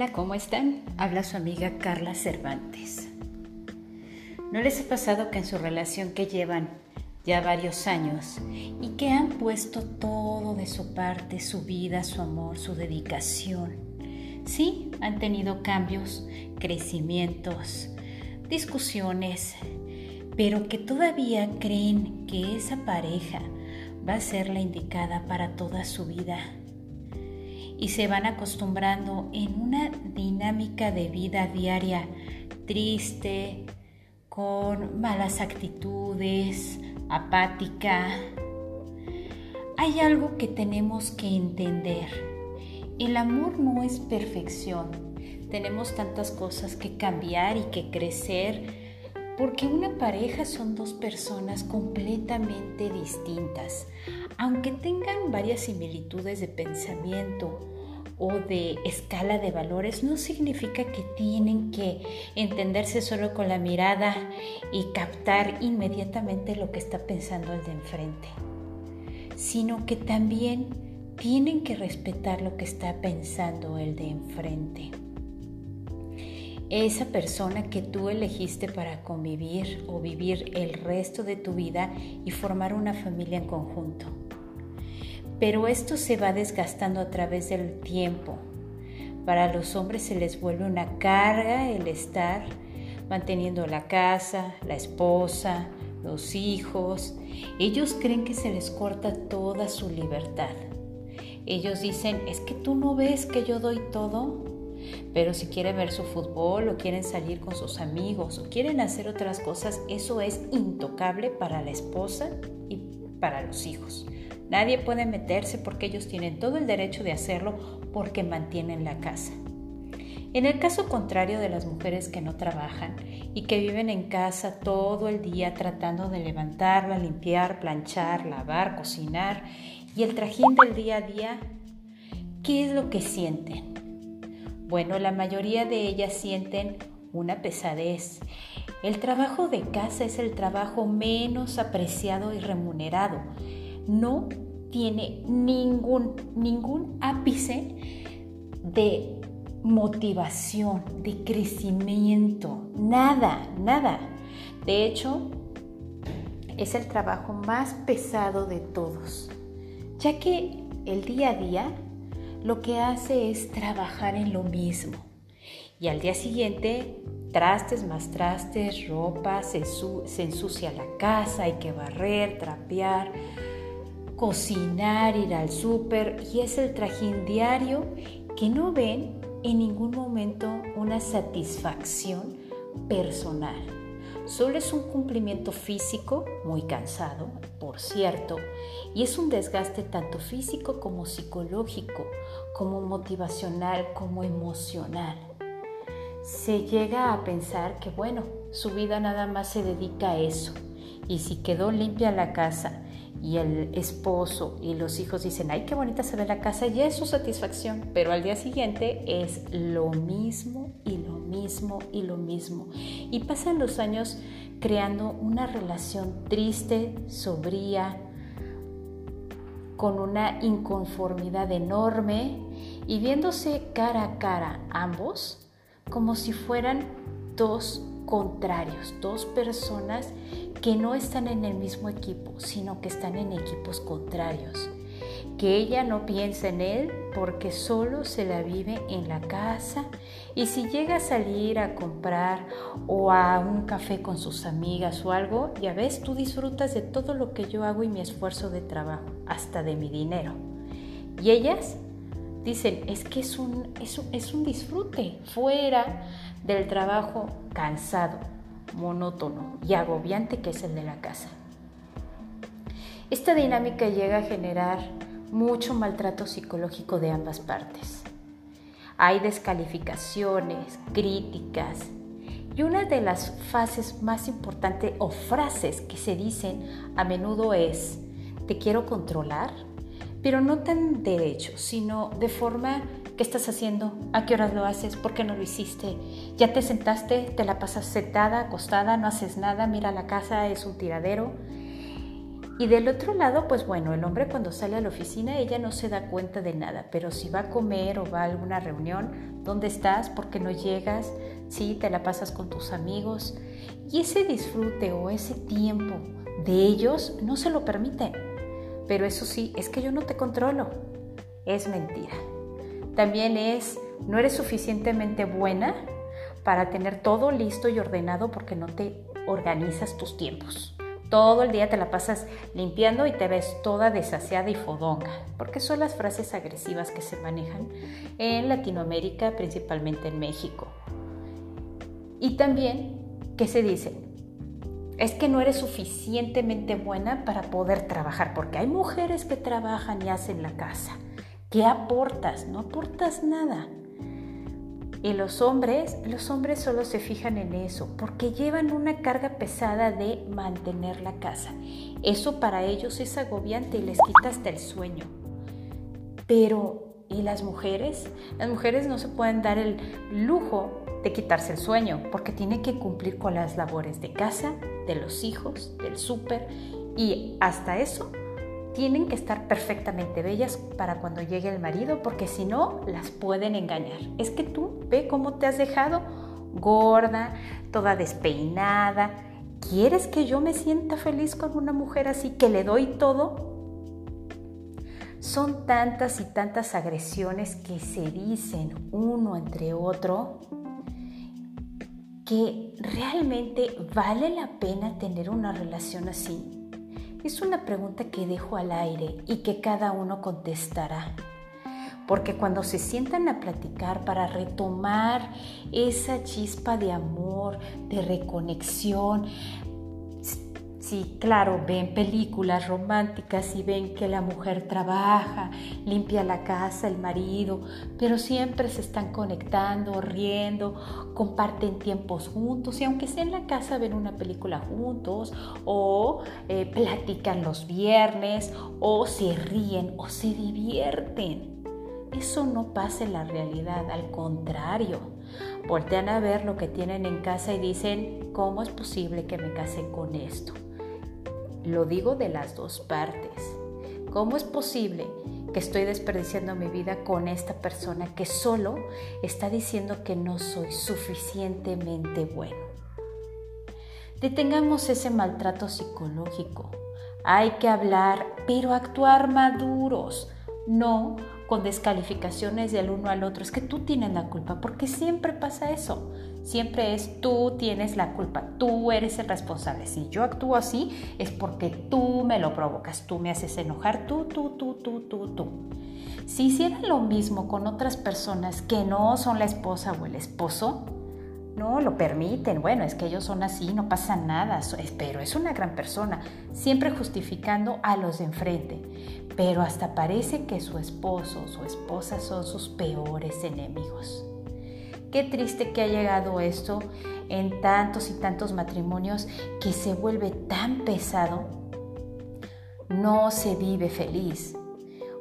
Hola, ¿cómo están? Habla su amiga Carla Cervantes. ¿No les ha pasado que en su relación que llevan ya varios años y que han puesto todo de su parte, su vida, su amor, su dedicación? Sí, han tenido cambios, crecimientos, discusiones, pero que todavía creen que esa pareja va a ser la indicada para toda su vida y se van acostumbrando en una dinámica de vida diaria triste, con malas actitudes, apática. Hay algo que tenemos que entender. El amor no es perfección. Tenemos tantas cosas que cambiar y que crecer porque una pareja son dos personas completamente distintas. Aunque tengan varias similitudes de pensamiento o de escala de valores, no significa que tienen que entenderse solo con la mirada y captar inmediatamente lo que está pensando el de enfrente, sino que también tienen que respetar lo que está pensando el de enfrente esa persona que tú elegiste para convivir o vivir el resto de tu vida y formar una familia en conjunto. Pero esto se va desgastando a través del tiempo. Para los hombres se les vuelve una carga el estar manteniendo la casa, la esposa, los hijos. Ellos creen que se les corta toda su libertad. Ellos dicen, es que tú no ves que yo doy todo. Pero si quieren ver su fútbol o quieren salir con sus amigos o quieren hacer otras cosas, eso es intocable para la esposa y para los hijos. Nadie puede meterse porque ellos tienen todo el derecho de hacerlo porque mantienen la casa. En el caso contrario de las mujeres que no trabajan y que viven en casa todo el día tratando de levantarla, limpiar, planchar, lavar, cocinar y el trajín del día a día, ¿qué es lo que sienten? Bueno, la mayoría de ellas sienten una pesadez. El trabajo de casa es el trabajo menos apreciado y remunerado. No tiene ningún, ningún ápice de motivación, de crecimiento, nada, nada. De hecho, es el trabajo más pesado de todos, ya que el día a día lo que hace es trabajar en lo mismo. Y al día siguiente, trastes más trastes, ropa, se, ensucia la casa, hay que barrer, trapear, cocinar, ir al súper y es el trajín diario que no ven en ningún momento una satisfacción personal. Solo es un cumplimiento físico, muy cansado, por cierto, y es un desgaste tanto físico como psicológico, como motivacional, como emocional. Se llega a pensar que, bueno, su vida nada más se dedica a eso, y si quedó limpia la casa y el esposo y los hijos dicen, ay, qué bonita se ve la casa, ya es su satisfacción, pero al día siguiente es lo mismo y lo mismo y lo mismo. Y pasan los años creando una relación triste, sobría, con una inconformidad enorme y viéndose cara a cara ambos como si fueran dos contrarios, dos personas que no están en el mismo equipo, sino que están en equipos contrarios. Que ella no piensa en él porque solo se la vive en la casa y si llega a salir a comprar o a un café con sus amigas o algo, ya ves, tú disfrutas de todo lo que yo hago y mi esfuerzo de trabajo, hasta de mi dinero. Y ellas dicen, es que es un, es es un disfrute fuera del trabajo cansado, monótono y agobiante que es el de la casa. Esta dinámica llega a generar mucho maltrato psicológico de ambas partes. Hay descalificaciones, críticas y una de las fases más importantes o frases que se dicen a menudo es, te quiero controlar, pero no tan derecho, sino de forma ¿Qué estás haciendo? ¿A qué horas lo haces? ¿Por qué no lo hiciste? ¿Ya te sentaste? ¿Te la pasas sentada, acostada? ¿No haces nada? Mira la casa, es un tiradero. Y del otro lado, pues bueno, el hombre cuando sale a la oficina, ella no se da cuenta de nada, pero si va a comer o va a alguna reunión, ¿dónde estás? ¿Por qué no llegas? Sí, te la pasas con tus amigos. Y ese disfrute o ese tiempo de ellos no se lo permite. Pero eso sí, es que yo no te controlo. Es mentira. También es, no eres suficientemente buena para tener todo listo y ordenado porque no te organizas tus tiempos. Todo el día te la pasas limpiando y te ves toda desasiada y fodonga, porque son las frases agresivas que se manejan en Latinoamérica, principalmente en México. Y también, ¿qué se dice? Es que no eres suficientemente buena para poder trabajar, porque hay mujeres que trabajan y hacen la casa. ¿Qué aportas? No aportas nada. Y los hombres, los hombres solo se fijan en eso, porque llevan una carga pesada de mantener la casa. Eso para ellos es agobiante y les quita hasta el sueño. Pero, ¿y las mujeres? Las mujeres no se pueden dar el lujo de quitarse el sueño, porque tienen que cumplir con las labores de casa, de los hijos, del súper, y hasta eso tienen que estar perfectamente bellas para cuando llegue el marido, porque si no, las pueden engañar. Es que tú ve cómo te has dejado gorda, toda despeinada. ¿Quieres que yo me sienta feliz con una mujer así que le doy todo? Son tantas y tantas agresiones que se dicen uno entre otro que realmente vale la pena tener una relación así. Es una pregunta que dejo al aire y que cada uno contestará. Porque cuando se sientan a platicar para retomar esa chispa de amor, de reconexión, Sí, claro, ven películas románticas y ven que la mujer trabaja, limpia la casa, el marido, pero siempre se están conectando, riendo, comparten tiempos juntos y aunque sea en la casa ven una película juntos o eh, platican los viernes o se ríen o se divierten. Eso no pasa en la realidad, al contrario. Voltean a ver lo que tienen en casa y dicen, ¿cómo es posible que me case con esto? Lo digo de las dos partes. ¿Cómo es posible que estoy desperdiciando mi vida con esta persona que solo está diciendo que no soy suficientemente bueno? Detengamos ese maltrato psicológico. Hay que hablar, pero actuar maduros, no con descalificaciones del uno al otro. Es que tú tienes la culpa, porque siempre pasa eso. Siempre es tú tienes la culpa, tú eres el responsable. Si yo actúo así es porque tú me lo provocas, tú me haces enojar, tú, tú, tú, tú, tú, tú. Si hicieran lo mismo con otras personas que no son la esposa o el esposo, no lo permiten. Bueno, es que ellos son así, no pasa nada, pero es una gran persona, siempre justificando a los de enfrente. Pero hasta parece que su esposo o su esposa son sus peores enemigos. Qué triste que ha llegado esto en tantos y tantos matrimonios que se vuelve tan pesado. No se vive feliz.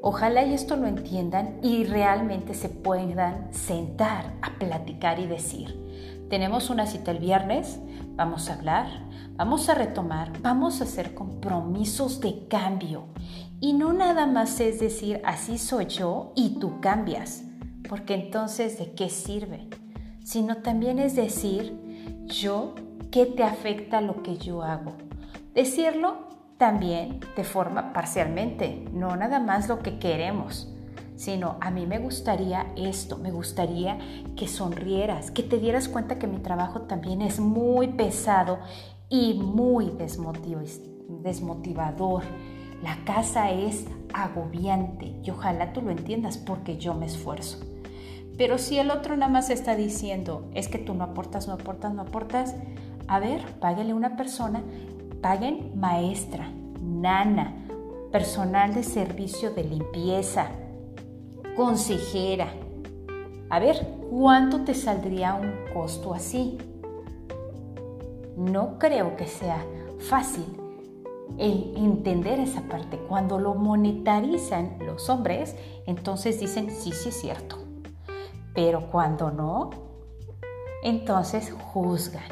Ojalá y esto lo entiendan y realmente se puedan sentar a platicar y decir, tenemos una cita el viernes, vamos a hablar, vamos a retomar, vamos a hacer compromisos de cambio. Y no nada más es decir, así soy yo y tú cambias, porque entonces ¿de qué sirve? Sino también es decir, yo, ¿qué te afecta lo que yo hago? Decirlo también de forma parcialmente, no nada más lo que queremos sino a mí me gustaría esto, me gustaría que sonrieras, que te dieras cuenta que mi trabajo también es muy pesado y muy desmotivador. La casa es agobiante y ojalá tú lo entiendas porque yo me esfuerzo. Pero si el otro nada más está diciendo, es que tú no aportas, no aportas, no aportas, a ver, páguele una persona, paguen maestra, nana, personal de servicio de limpieza, consejera. A ver, ¿cuánto te saldría un costo así? No creo que sea fácil el entender esa parte. Cuando lo monetarizan los hombres, entonces dicen, sí, sí es cierto. Pero cuando no, entonces juzgan.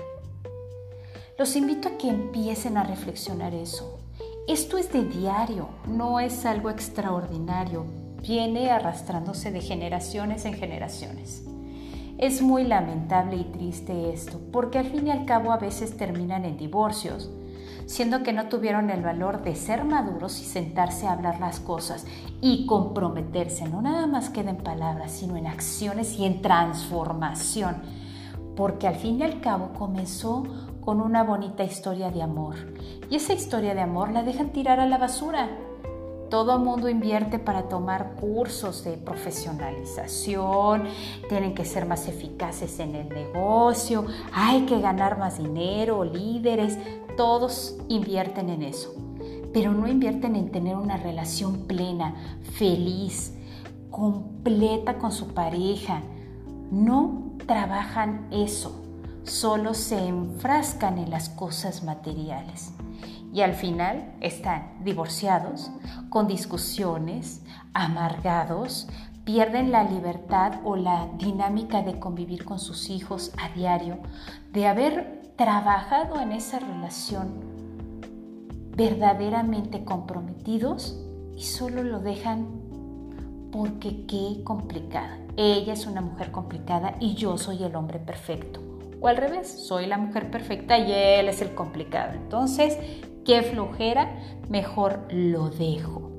Los invito a que empiecen a reflexionar eso Esto es de diario, no es algo extraordinario, viene arrastrándose de generaciones en generaciones. Es muy lamentable y triste esto, porque al fin y al cabo a veces terminan en divorcios, siendo que no tuvieron el valor de ser maduros y sentarse a hablar las cosas y comprometerse, no nada más queda en palabras, sino en acciones y en transformación, porque al fin y al cabo comenzó con una bonita historia de amor. Y esa historia de amor la dejan tirar a la basura. Todo mundo invierte para tomar cursos de profesionalización, tienen que ser más eficaces en el negocio, hay que ganar más dinero, líderes, todos invierten en eso, pero no invierten en tener una relación plena, feliz, completa con su pareja. No trabajan eso, solo se enfrascan en las cosas materiales. Y al final están divorciados, con discusiones, amargados, pierden la libertad o la dinámica de convivir con sus hijos a diario, de haber trabajado en esa relación verdaderamente comprometidos y solo lo dejan porque qué complicada. Ella es una mujer complicada y yo soy el hombre perfecto. O al revés, soy la mujer perfecta y él es el complicado. Entonces, qué flojera, mejor lo dejo.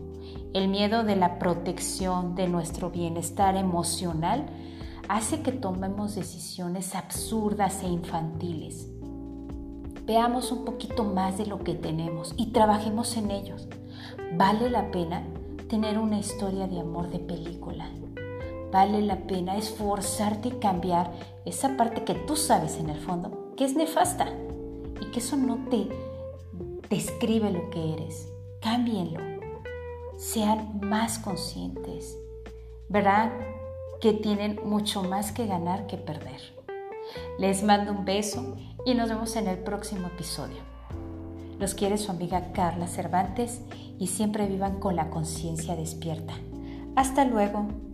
El miedo de la protección de nuestro bienestar emocional hace que tomemos decisiones absurdas e infantiles veamos un poquito más de lo que tenemos y trabajemos en ellos. Vale la pena tener una historia de amor de película. Vale la pena esforzarte y cambiar esa parte que tú sabes en el fondo que es nefasta y que eso no te describe lo que eres. Cámbienlo. Sean más conscientes. Verán que tienen mucho más que ganar que perder. Les mando un beso y nos vemos en el próximo episodio. Los quiere su amiga Carla Cervantes y siempre vivan con la conciencia despierta. Hasta luego.